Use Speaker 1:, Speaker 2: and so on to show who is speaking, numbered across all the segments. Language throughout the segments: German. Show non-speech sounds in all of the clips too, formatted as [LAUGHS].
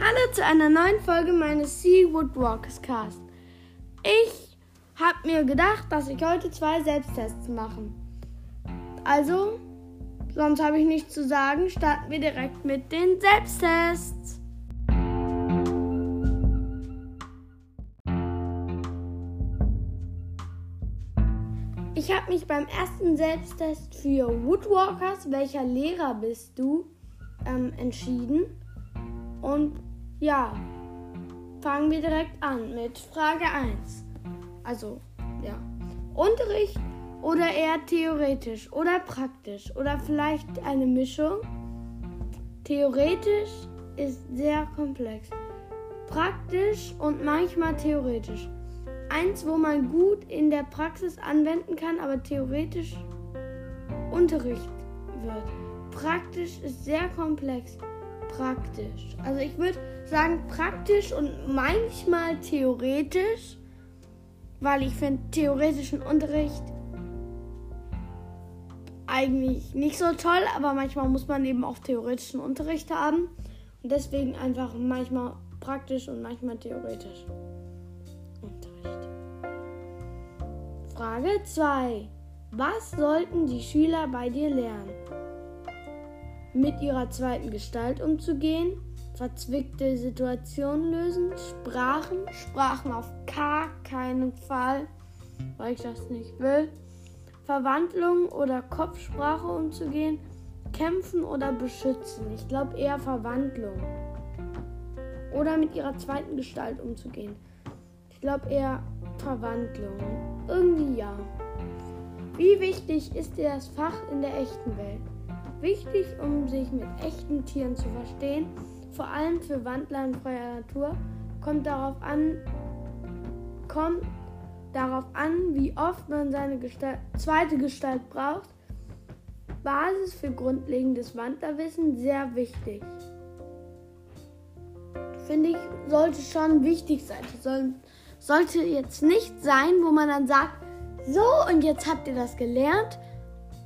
Speaker 1: Hallo zu einer neuen Folge meines Sea Woodwalkers Cast. Ich habe mir gedacht, dass ich heute zwei Selbsttests mache. Also, sonst habe ich nichts zu sagen, starten wir direkt mit den Selbsttests. Ich habe mich beim ersten Selbsttest für Woodwalkers, welcher Lehrer bist du, ähm, entschieden. Und ja, fangen wir direkt an mit Frage 1. Also, ja. Unterricht oder eher theoretisch oder praktisch oder vielleicht eine Mischung? Theoretisch ist sehr komplex. Praktisch und manchmal theoretisch. Eins, wo man gut in der Praxis anwenden kann, aber theoretisch Unterricht wird. Praktisch ist sehr komplex. Praktisch. Also ich würde sagen praktisch und manchmal theoretisch, weil ich finde theoretischen Unterricht eigentlich nicht so toll, aber manchmal muss man eben auch theoretischen Unterricht haben. Und deswegen einfach manchmal praktisch und manchmal theoretisch. Frage 2. Was sollten die Schüler bei dir lernen? Mit ihrer zweiten Gestalt umzugehen, verzwickte Situationen lösen, Sprachen, Sprachen auf gar keinen Fall, weil ich das nicht will, Verwandlung oder Kopfsprache umzugehen, kämpfen oder beschützen. Ich glaube eher Verwandlung. Oder mit ihrer zweiten Gestalt umzugehen. Ich glaube eher Verwandlung. Irgendwie ja. Wie wichtig ist dir das Fach in der echten Welt? Wichtig, um sich mit echten Tieren zu verstehen, vor allem für Wandler in freier Natur, kommt darauf an, kommt darauf an, wie oft man seine Gestalt, zweite Gestalt braucht. Basis für grundlegendes Wandlerwissen sehr wichtig. Finde ich, sollte schon wichtig sein. Soll, sollte jetzt nicht sein, wo man dann sagt, so und jetzt habt ihr das gelernt,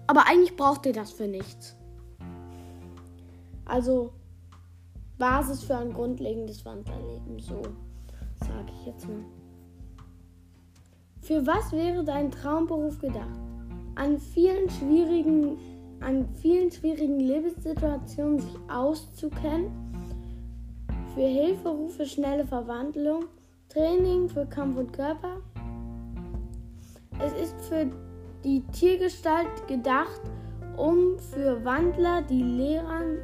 Speaker 1: aber eigentlich braucht ihr das für nichts. Also Basis für ein grundlegendes Wandlerleben, so sage ich jetzt mal. Für was wäre dein Traumberuf gedacht? An vielen schwierigen, an vielen schwierigen Lebenssituationen sich auszukennen, für Hilferufe, schnelle Verwandlung, Training für Kampf und Körper. Es ist für die Tiergestalt gedacht, um für Wandler die Lehrern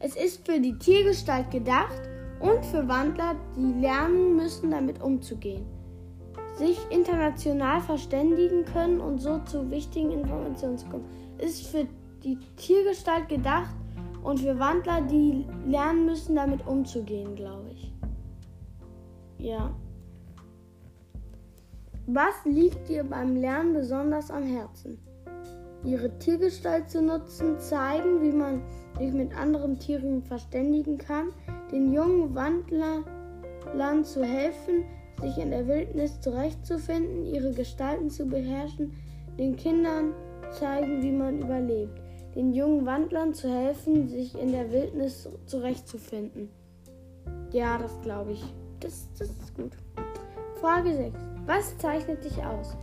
Speaker 1: es ist für die Tiergestalt gedacht und für Wandler, die lernen müssen, damit umzugehen, sich international verständigen können und so zu wichtigen Informationen zu kommen. Es ist für die Tiergestalt gedacht und für Wandler, die lernen müssen, damit umzugehen, glaube ich. Ja. Was liegt dir beim Lernen besonders am Herzen? ihre Tiergestalt zu nutzen, zeigen, wie man sich mit anderen Tieren verständigen kann, den jungen Wandlern zu helfen, sich in der Wildnis zurechtzufinden, ihre Gestalten zu beherrschen, den Kindern zeigen, wie man überlebt, den jungen Wandlern zu helfen, sich in der Wildnis zurechtzufinden. Ja, das glaube ich. Das, das ist gut. Frage 6. Was zeichnet dich aus?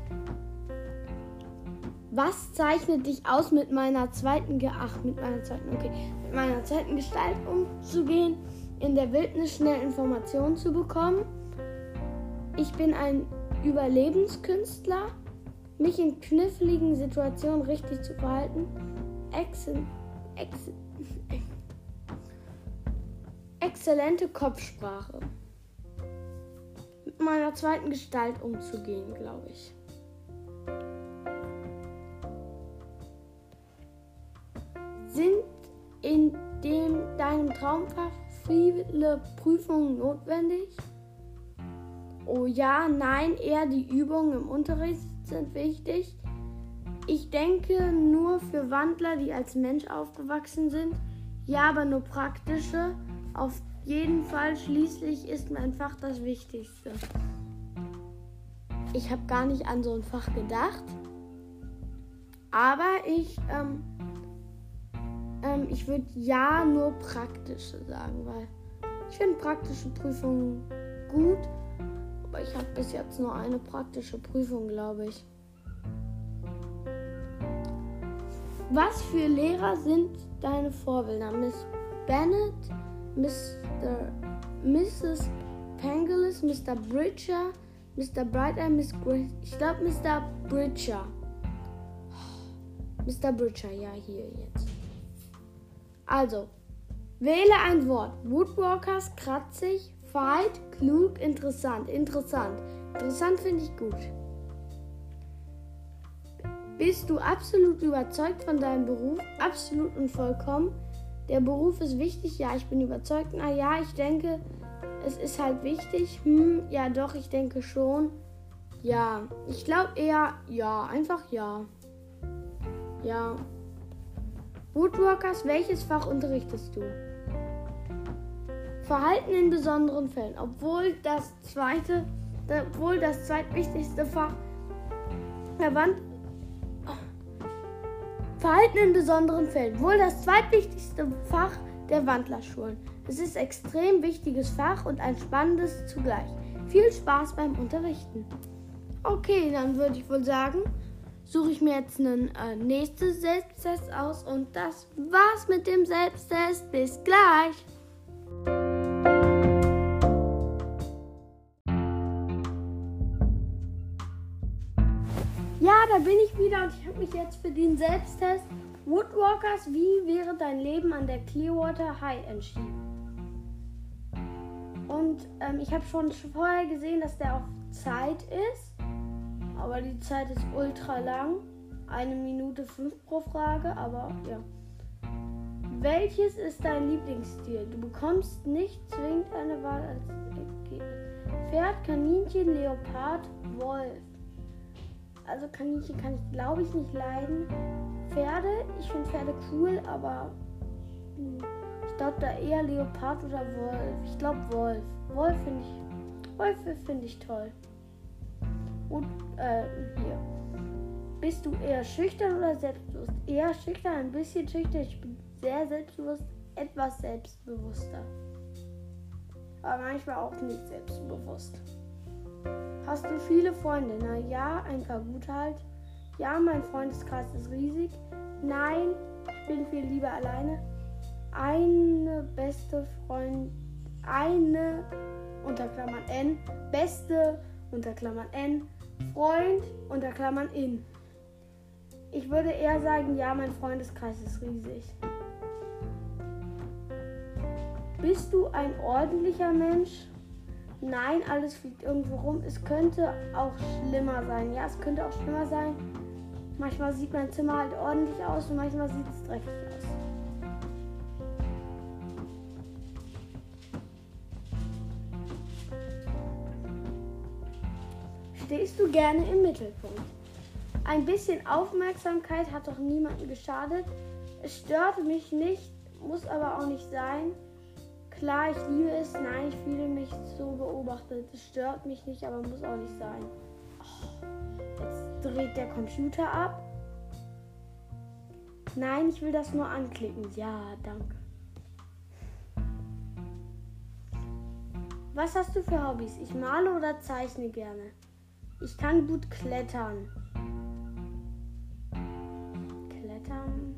Speaker 1: Was zeichnet dich aus, mit meiner zweiten Ge Ach, mit meiner zweiten, okay, mit meiner zweiten Gestalt umzugehen, in der Wildnis schnell Informationen zu bekommen? Ich bin ein Überlebenskünstler, mich in kniffligen Situationen richtig zu verhalten, Excel, Excel, [LAUGHS] exzellente Kopfsprache. Mit meiner zweiten Gestalt umzugehen, glaube ich. Sind in dem, deinem Traumfach viele Prüfungen notwendig? Oh ja, nein, eher die Übungen im Unterricht sind wichtig. Ich denke nur für Wandler, die als Mensch aufgewachsen sind. Ja, aber nur praktische. Auf jeden Fall schließlich ist mein Fach das Wichtigste. Ich habe gar nicht an so ein Fach gedacht. Aber ich ähm, Ähm, ich würde ja nur praktische sagen, weil ich finde praktische Prüfungen gut. Aber ich habe bis jetzt nur eine praktische Prüfung, glaube ich. Was für Lehrer sind deine Vorbilder? Miss Bennett, Mr. Mrs. Pangelis, Mr. Bridger, Mr. Brighter, Miss Gr Ich glaube Mr. Bridger. Mr. Bridger, ja, hier jetzt. Also, wähle ein Wort. Woodwalkers, kratzig, fight, klug, interessant. Interessant. Interessant finde ich gut. Bist du absolut überzeugt von deinem Beruf? Absolut und vollkommen. Der Beruf ist wichtig, ja, ich bin überzeugt. Na ja, ich denke, es ist halt wichtig. Hm, ja, doch, ich denke schon. Ja, ich glaube eher ja, einfach ja. Ja. Woodworkers, welches Fach unterrichtest du? Verhalten in besonderen Fällen, obwohl das zweite, obwohl das zweitwichtigste Fach verwandt Verhalten in besonderen Fällen. Wohl das zweitwichtigste Fach der Wandlerschulen. Es ist extrem wichtiges Fach und ein spannendes zugleich. Viel Spaß beim Unterrichten. Okay, dann würde ich wohl sagen, suche ich mir jetzt einen äh, nächsten Selbsttest aus und das war's mit dem Selbsttest. Bis gleich. Ja, da bin ich wieder und ich habe mich jetzt für den Selbsttest Woodwalkers, wie wäre dein Leben an der Clearwater High entschieden. Und ähm, ich habe schon vorher gesehen, dass der auf Zeit ist. Aber die Zeit ist ultra lang. Eine Minute fünf pro Frage, aber ja. Welches ist dein Lieblingsstil? Du bekommst nicht zwingend eine Wahl als. Pferd, Kaninchen, Leopard, Wolf. Also Kaninchen kann ich glaube ich nicht leiden. Pferde, ich finde Pferde cool, aber hm, ich glaube da eher Leopard oder Wolf. Ich glaube Wolf. Wolf finde ich. Wolf finde ich toll. Und äh, hier. Bist du eher schüchtern oder selbstbewusst? Eher schüchtern, ein bisschen schüchtern. Ich bin sehr selbstbewusst, etwas selbstbewusster. Aber manchmal auch nicht selbstbewusst. Hast du viele Freunde? Na ja, ein paar gut halt. Ja, mein Freundeskreis ist riesig. Nein, ich bin viel lieber alleine. Eine beste Freund, eine unter Klammern N, beste unter Klammern N, Freund unter Klammern in. Ich würde eher sagen, ja, mein Freundeskreis ist riesig. Bist du ein ordentlicher Mensch? Nein, alles fliegt irgendwo rum. Es könnte auch schlimmer sein. Ja, es könnte auch schlimmer sein. Manchmal sieht mein Zimmer halt ordentlich aus und manchmal sieht es dreckig Stehst du gerne im Mittelpunkt? Ein bisschen Aufmerksamkeit hat doch niemandem geschadet. Es stört mich nicht, muss aber auch nicht sein. Klar, ich liebe es. Nein, ich fühle mich so beobachtet. Es stört mich nicht, aber muss auch nicht sein. Oh, jetzt dreht der Computer ab. Nein, ich will das nur anklicken. Ja, danke. Was hast du für Hobbys? Ich male oder zeichne gerne. Ich kann gut klettern. Klettern.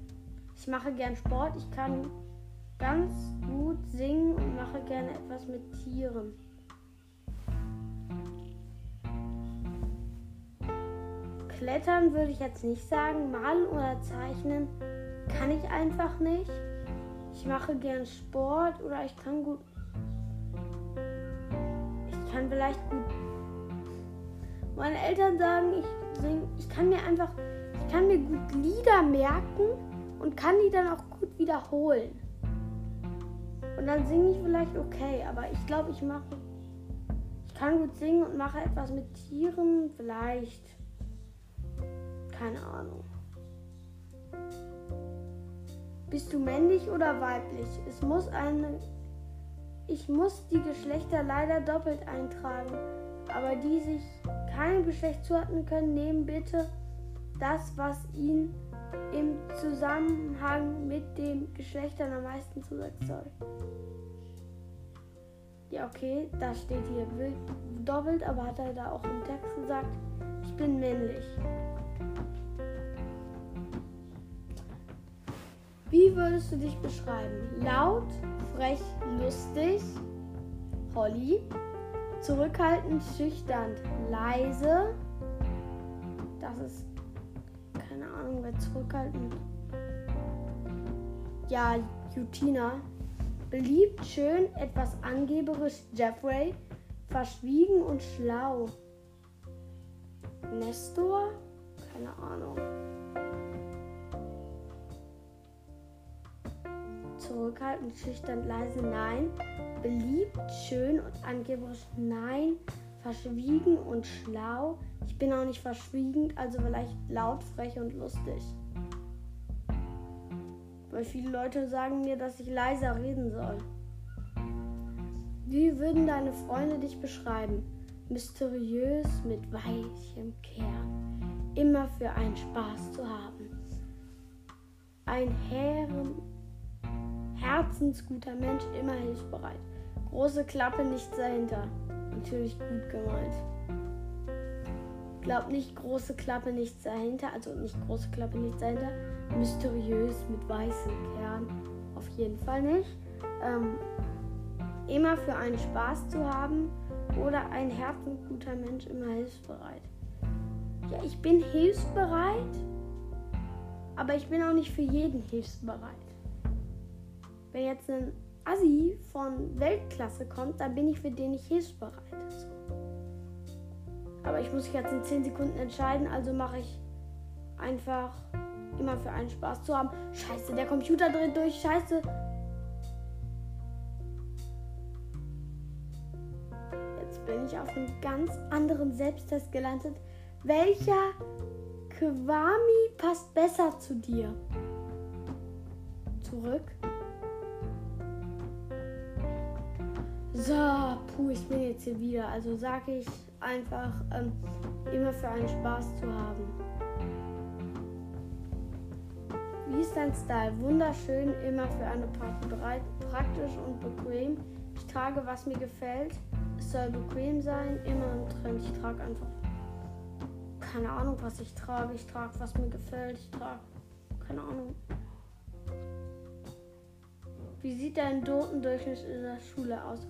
Speaker 1: Ich mache gern Sport. Ich kann ganz gut singen und mache gerne etwas mit Tieren. Klettern würde ich jetzt nicht sagen. Malen oder zeichnen kann ich einfach nicht. Ich mache gern Sport oder ich kann gut. Ich kann vielleicht gut. Meine Eltern sagen, ich sing, ich kann mir einfach, ich kann mir gut Lieder merken und kann die dann auch gut wiederholen. Und dann singe ich vielleicht okay, aber ich glaube, ich mache. Ich kann gut singen und mache etwas mit Tieren, vielleicht. Keine Ahnung. Bist du männlich oder weiblich? Es muss eine. Ich muss die Geschlechter leider doppelt eintragen. Aber die sich keinem Geschlecht zuordnen können, nehmen bitte das, was ihnen im Zusammenhang mit den Geschlechtern am meisten zusetzen soll. Ja, okay, das steht hier doppelt, aber hat er da auch im Text gesagt, ich bin männlich. Wie würdest du dich beschreiben? Laut, frech, lustig, Holly, zurückhaltend, schüchtern, leise. Das ist keine Ahnung, wer zurückhaltend. Ja, Jutina. Beliebt, schön, etwas angeberisch, Jeffrey. Verschwiegen und schlau. Nestor? Keine Ahnung. Zurückhaltend, schüchtern, leise, nein. Beliebt, schön und angeberisch, nein. Verschwiegen und schlau. Ich bin auch nicht verschwiegen, also vielleicht laut, frech und lustig. Weil viele Leute sagen mir, dass ich leiser reden soll. Wie würden deine Freunde dich beschreiben? Mysteriös mit weichem Kern. Immer für einen Spaß zu haben. Ein Herren, herzensguter Mensch, immer hilfsbereit. Große Klappe, nichts dahinter. Natürlich gut gemeint. Glaub nicht große Klappe, nichts dahinter. Also nicht große Klappe, nichts dahinter. Mysteriös mit weißem Kern. Auf jeden Fall nicht. Ähm, immer für einen Spaß zu haben oder ein herzensguter Mensch immer hilfsbereit. Ja, ich bin hilfsbereit, aber ich bin auch nicht für jeden hilfsbereit. Wenn jetzt ein Assi von Weltklasse kommt, dann bin ich für den nicht hilfsbereit. Aber ich muss mich jetzt in 10 Sekunden entscheiden, also mache ich einfach immer für einen Spaß zu haben. Scheiße, der Computer dreht durch, scheiße. Jetzt bin ich auf einem ganz anderen Selbsttest gelandet. Welcher Kwami passt besser zu dir? Zurück. So, puh, ich bin jetzt hier wieder. Also sage ich einfach ähm, immer für einen Spaß zu haben. Wie ist dein Style? Wunderschön, immer für eine Party bereit, praktisch und bequem. Ich trage, was mir gefällt. Es soll bequem sein, immer im Trend. Ich trage einfach keine Ahnung, was ich trage. Ich trage, was mir gefällt. Ich trage keine Ahnung. Wie sieht dein Notendurchschnitt in der Schule aus?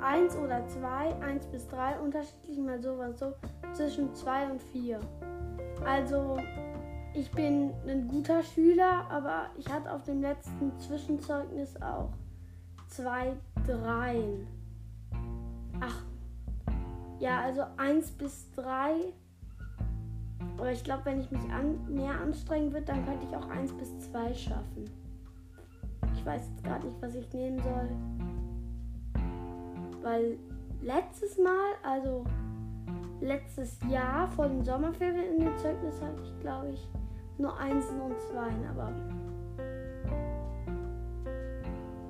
Speaker 1: 1 oder 2, 1 bis 3, unterschiedlich mal so was so, zwischen 2 und 4. Also ich bin ein guter Schüler, aber ich hatte auf dem letzten Zwischenzeugnis auch 2, 3. Ach, ja, also 1 bis 3. Aber ich glaube, wenn ich mich an, mehr anstrengen würde, dann könnte ich auch 1 bis 2 schaffen. Ich weiß jetzt gerade nicht, was ich nehmen soll. Weil letztes Mal, also letztes Jahr vor den Sommerferien in den Zeugnis hatte ich, glaube ich, nur Einsen und Zweien, aber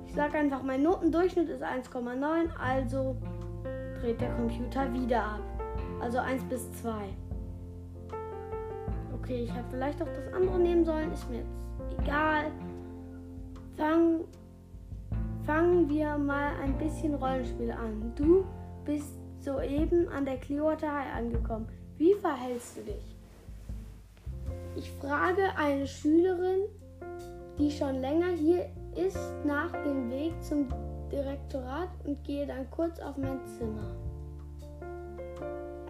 Speaker 1: ich sage einfach, mein Notendurchschnitt ist 1,9, also dreht der Computer wieder ab. Also 1 bis 2. Okay, ich hätte vielleicht auch das andere nehmen sollen, ist mir jetzt egal. Fang Fangen wir mal ein bisschen Rollenspiel an. Du bist soeben an der Clearwater High angekommen. Wie verhältst du dich? Ich frage eine Schülerin, die schon länger hier ist, nach dem Weg zum Direktorat und gehe dann kurz auf mein Zimmer.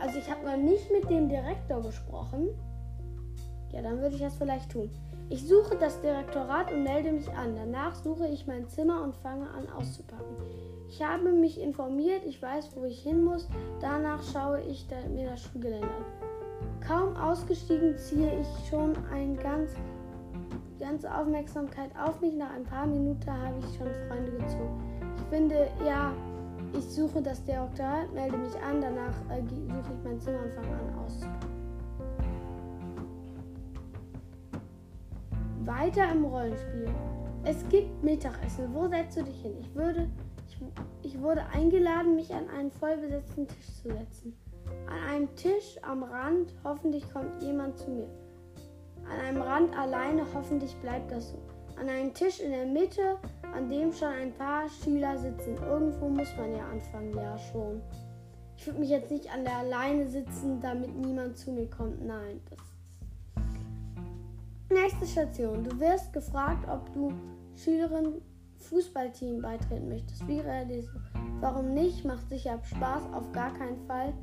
Speaker 1: Also ich habe noch nicht mit dem Direktor gesprochen. Ja, dann würde ich das vielleicht tun. Ich suche das Direktorat und melde mich an. Danach suche ich mein Zimmer und fange an auszupacken. Ich habe mich informiert, ich weiß, wo ich hin muss. Danach schaue ich mir das Schulgelände an. Kaum ausgestiegen ziehe ich schon eine ganz, ganze Aufmerksamkeit auf mich. Nach ein paar Minuten habe ich schon Freunde gezogen. Ich finde, ja, ich suche das Direktorat, melde mich an. Danach äh, suche ich mein Zimmer und fange an auszupacken. Weiter im Rollenspiel. Es gibt Mittagessen. Wo setzt du dich hin? Ich würde, ich, ich wurde eingeladen, mich an einen vollbesetzten Tisch zu setzen. An einem Tisch am Rand, hoffentlich kommt jemand zu mir. An einem Rand alleine, hoffentlich bleibt das so. An einem Tisch in der Mitte, an dem schon ein paar Schüler sitzen. Irgendwo muss man ja anfangen, ja schon. Ich würde mich jetzt nicht an der Leine sitzen, damit niemand zu mir kommt. Nein, das Nächste Station. Du wirst gefragt, ob du Schülerin Fußballteam beitreten möchtest. Wie realistisch? Warum nicht? Macht sicher Spaß, auf gar keinen Fall.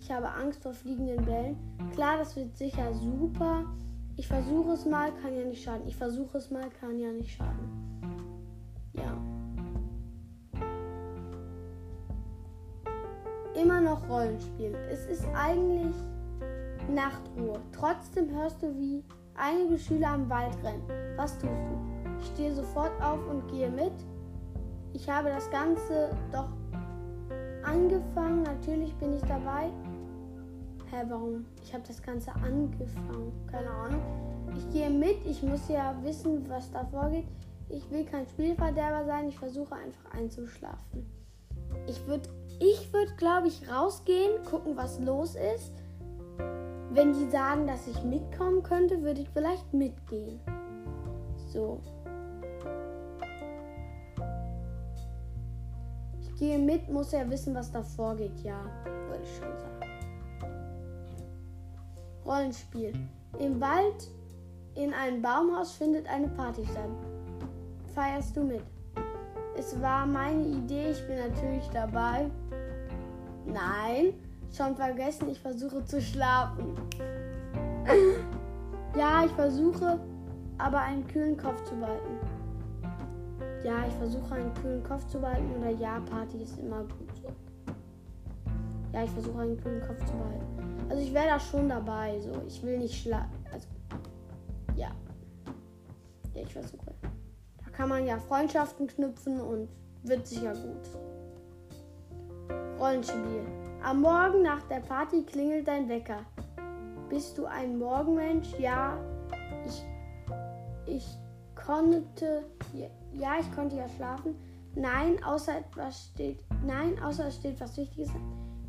Speaker 1: Ich habe Angst vor fliegenden Bällen. Klar, das wird sicher super. Ich versuche es mal, kann ja nicht schaden. Ich versuche es mal, kann ja nicht schaden. Ja. Immer noch Rollenspiel. Es ist eigentlich Nachtruhe. Trotzdem hörst du, wie einige Schüler am Wald rennen. Was tust du? Ich stehe sofort auf und gehe mit. Ich habe das Ganze doch angefangen. Natürlich bin ich dabei. Hä, warum? Ich habe das Ganze angefangen. Keine Ahnung. Ich gehe mit. Ich muss ja wissen, was da vorgeht. Ich will kein Spielverderber sein. Ich versuche einfach einzuschlafen. Ich würde, ich würd, glaube ich, rausgehen, gucken, was los ist wenn die sagen, dass ich mitkommen könnte, würde ich vielleicht mitgehen. So. Ich gehe mit, muss ja wissen, was da vorgeht. Ja, würde ich schon sagen. Rollenspiel. Im Wald in einem Baumhaus findet eine Party statt. Feierst du mit? Es war meine Idee, ich bin natürlich dabei. Nein, Schon vergessen, ich versuche zu schlafen. ja, ich versuche, aber einen kühlen Kopf zu behalten. Ja, ich versuche einen kühlen Kopf zu behalten oder ja, Party ist immer gut. Ja, ich versuche einen kühlen Kopf zu behalten. Also ich wäre da schon dabei, so. Ich will nicht schlafen. Also, ja. Ja, ich versuche. Da kann man ja Freundschaften knüpfen und wird sicher gut. Rollenspiel. Am Morgen nach der Party klingelt dein Wecker. Bist du ein Morgenmensch? Ja, ich, ich konnte, ja, ich konnte ja schlafen. Nein, außer etwas steht, nein, außer es steht was Wichtiges.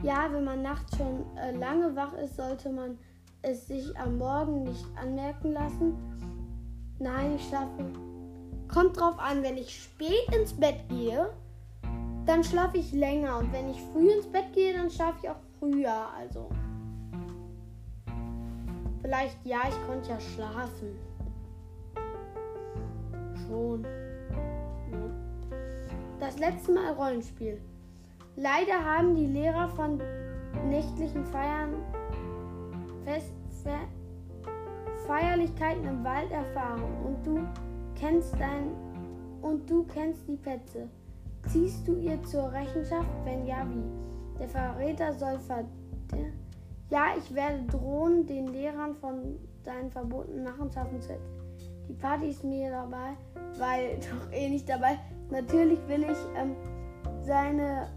Speaker 1: Ja, wenn man nachts schon äh, lange wach ist, sollte man es sich am Morgen nicht anmerken lassen. Nein, ich schlafe. Kommt drauf an, wenn ich spät ins Bett gehe, dann schlafe ich länger. Und wenn ich früh ins Bett gehe, dann schlafe ich auch früher. Also. Vielleicht ja, ich konnte ja schlafen. Schon. Das letzte Mal Rollenspiel. Leider haben die Lehrer von nächtlichen Feiern Fest, Fe Feierlichkeiten im Wald erfahren und du kennst dein und du kennst die Plätze. Ziehst du ihr zur Rechenschaft? Wenn ja, wie? Der Verräter soll ver... Ja, ich werde drohen, den Lehrern von deinen verbotenen Nachenschaffen zu erzählen. Die Party ist mir dabei, weil [LAUGHS] doch eh nicht dabei. Natürlich will ich ähm, seine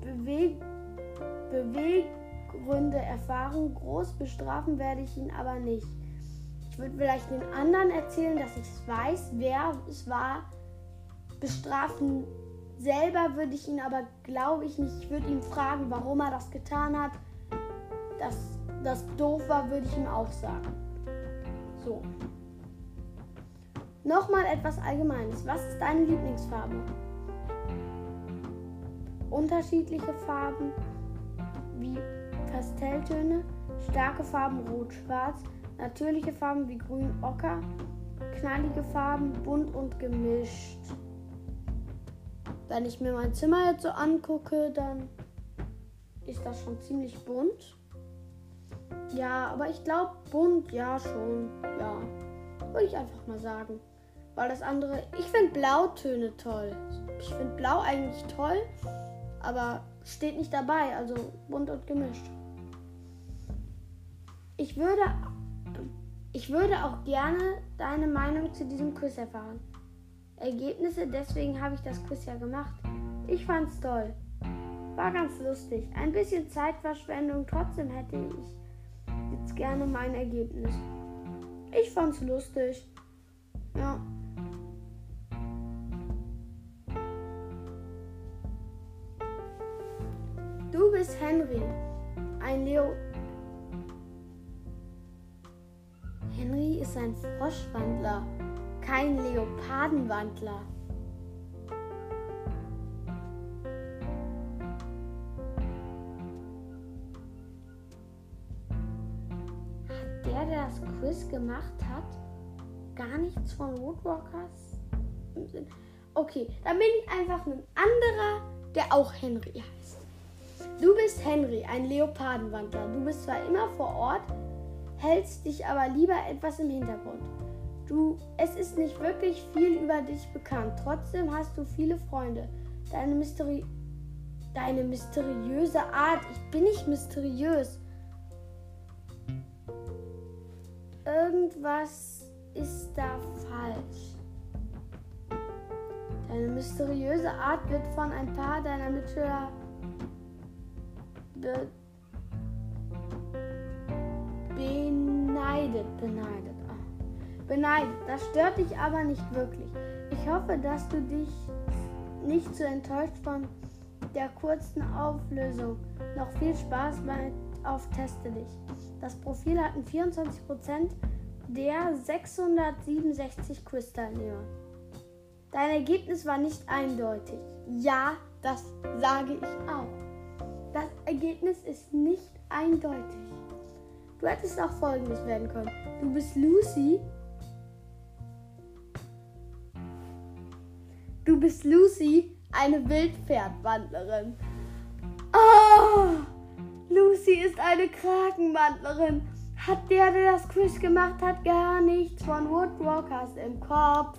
Speaker 1: Beweg Beweggründe erfahren. Groß bestrafen werde ich ihn aber nicht. Ich würde vielleicht den anderen erzählen, dass ich weiß, wer es war, bestrafen selber würde ich ihn aber, glaube ich, nicht. Ich würde ihn fragen, warum er das getan hat. Dass das doof war, würde ich ihm auch sagen. So. Nochmal etwas Allgemeines. Was ist deine Lieblingsfarbe? Unterschiedliche Farben wie Pastelltöne, starke Farben rot-schwarz, natürliche Farben wie grün-ocker, knallige Farben bunt und gemischt. Wenn ich mir mein Zimmer jetzt so angucke, dann ist das schon ziemlich bunt. Ja, aber ich glaube bunt, ja schon. Ja, würde ich einfach mal sagen. Weil das andere, ich finde Blautöne toll. Ich finde Blau eigentlich toll, aber steht nicht dabei, also bunt und gemischt. Ich würde, ich würde auch gerne deine Meinung zu diesem Quiz erfahren. Ergebnisse, deswegen habe ich das Quiz ja gemacht. Ich fand's toll. War ganz lustig. Ein bisschen Zeitverschwendung, trotzdem hätte ich jetzt gerne mein Ergebnis. Ich fand's lustig. Ja. Du bist Henry, ein Leo ist ein Froschwandler, kein Leopardenwandler. Hat der, der das Quiz gemacht hat, gar nichts von Woodwalkers? Okay, dann bin ich einfach ein anderer, der auch Henry heißt. Du bist Henry, ein Leopardenwandler. Du bist zwar immer vor Ort, hältst dich aber lieber etwas im Hintergrund. Du, es ist nicht wirklich viel über dich bekannt. Trotzdem hast du viele Freunde. Deine, Mysteri deine mysteriöse Art. Ich bin nicht mysteriös. Irgendwas ist da falsch. Deine mysteriöse Art wird von ein paar deiner Mitschüler be beneidet. Beneidet. Beneidet. Das stört dich aber nicht wirklich. Ich hoffe, dass du dich nicht zu enttäuscht von der kurzen Auflösung. Noch viel Spaß bei auf Teste dich. Das Profil hatten 24% der 667 Quiz-Teilnehmer. Dein Ergebnis war nicht eindeutig. Ja, das sage ich auch. Das Ergebnis ist nicht eindeutig. Du hättest auch folgendes werden können. Du bist Lucy. Du bist Lucy, eine Wildpferdwandlerin. Oh! Lucy ist eine Krakenwandlerin. Hat der, der das Quiz gemacht hat, gar nichts von Woodwalkers im Kopf.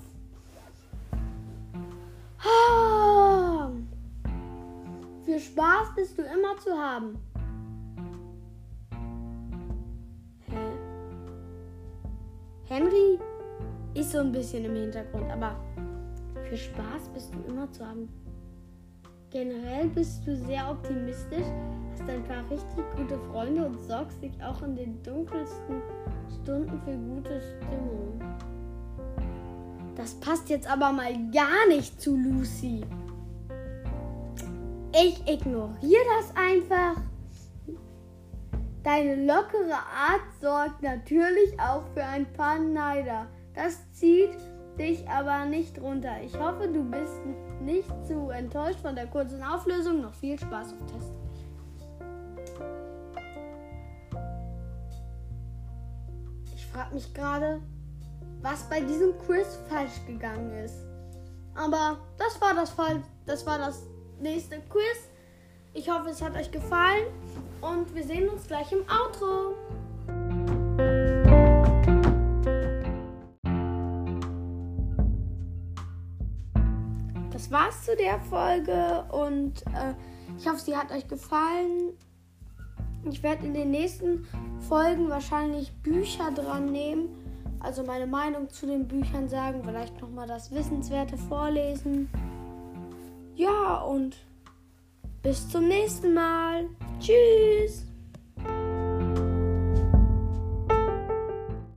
Speaker 1: Oh! Für Spaß bist du immer zu haben. Hä? Henry ist so ein bisschen im Hintergrund, aber für Spaß bist du immer zu haben. Generell bist du sehr optimistisch, hast ein paar richtig gute Freunde und sorgst dich auch in den dunkelsten Stunden für gute Stimmung. Das passt jetzt aber mal gar nicht zu Lucy. Ich ignoriere das einfach. Deine lockere Art sorgt natürlich auch für ein paar Neider. Das zieht dich aber nicht runter. Ich hoffe, du bist nicht zu enttäuscht von der kurzen Auflösung. Noch viel Spaß auf Test. Ich frage mich gerade, was bei diesem Quiz falsch gegangen ist. Aber das war das Fall, das war das nächste Quiz. Ich hoffe, es hat euch gefallen und wir sehen uns gleich im Outro. Das war's zu der Folge und äh, ich hoffe, sie hat euch gefallen. Ich werde in den nächsten Folgen wahrscheinlich Bücher dran nehmen, also meine Meinung zu den Büchern sagen, vielleicht nochmal das Wissenswerte vorlesen. Ja, und bis zum nächsten Mal. Tschüss.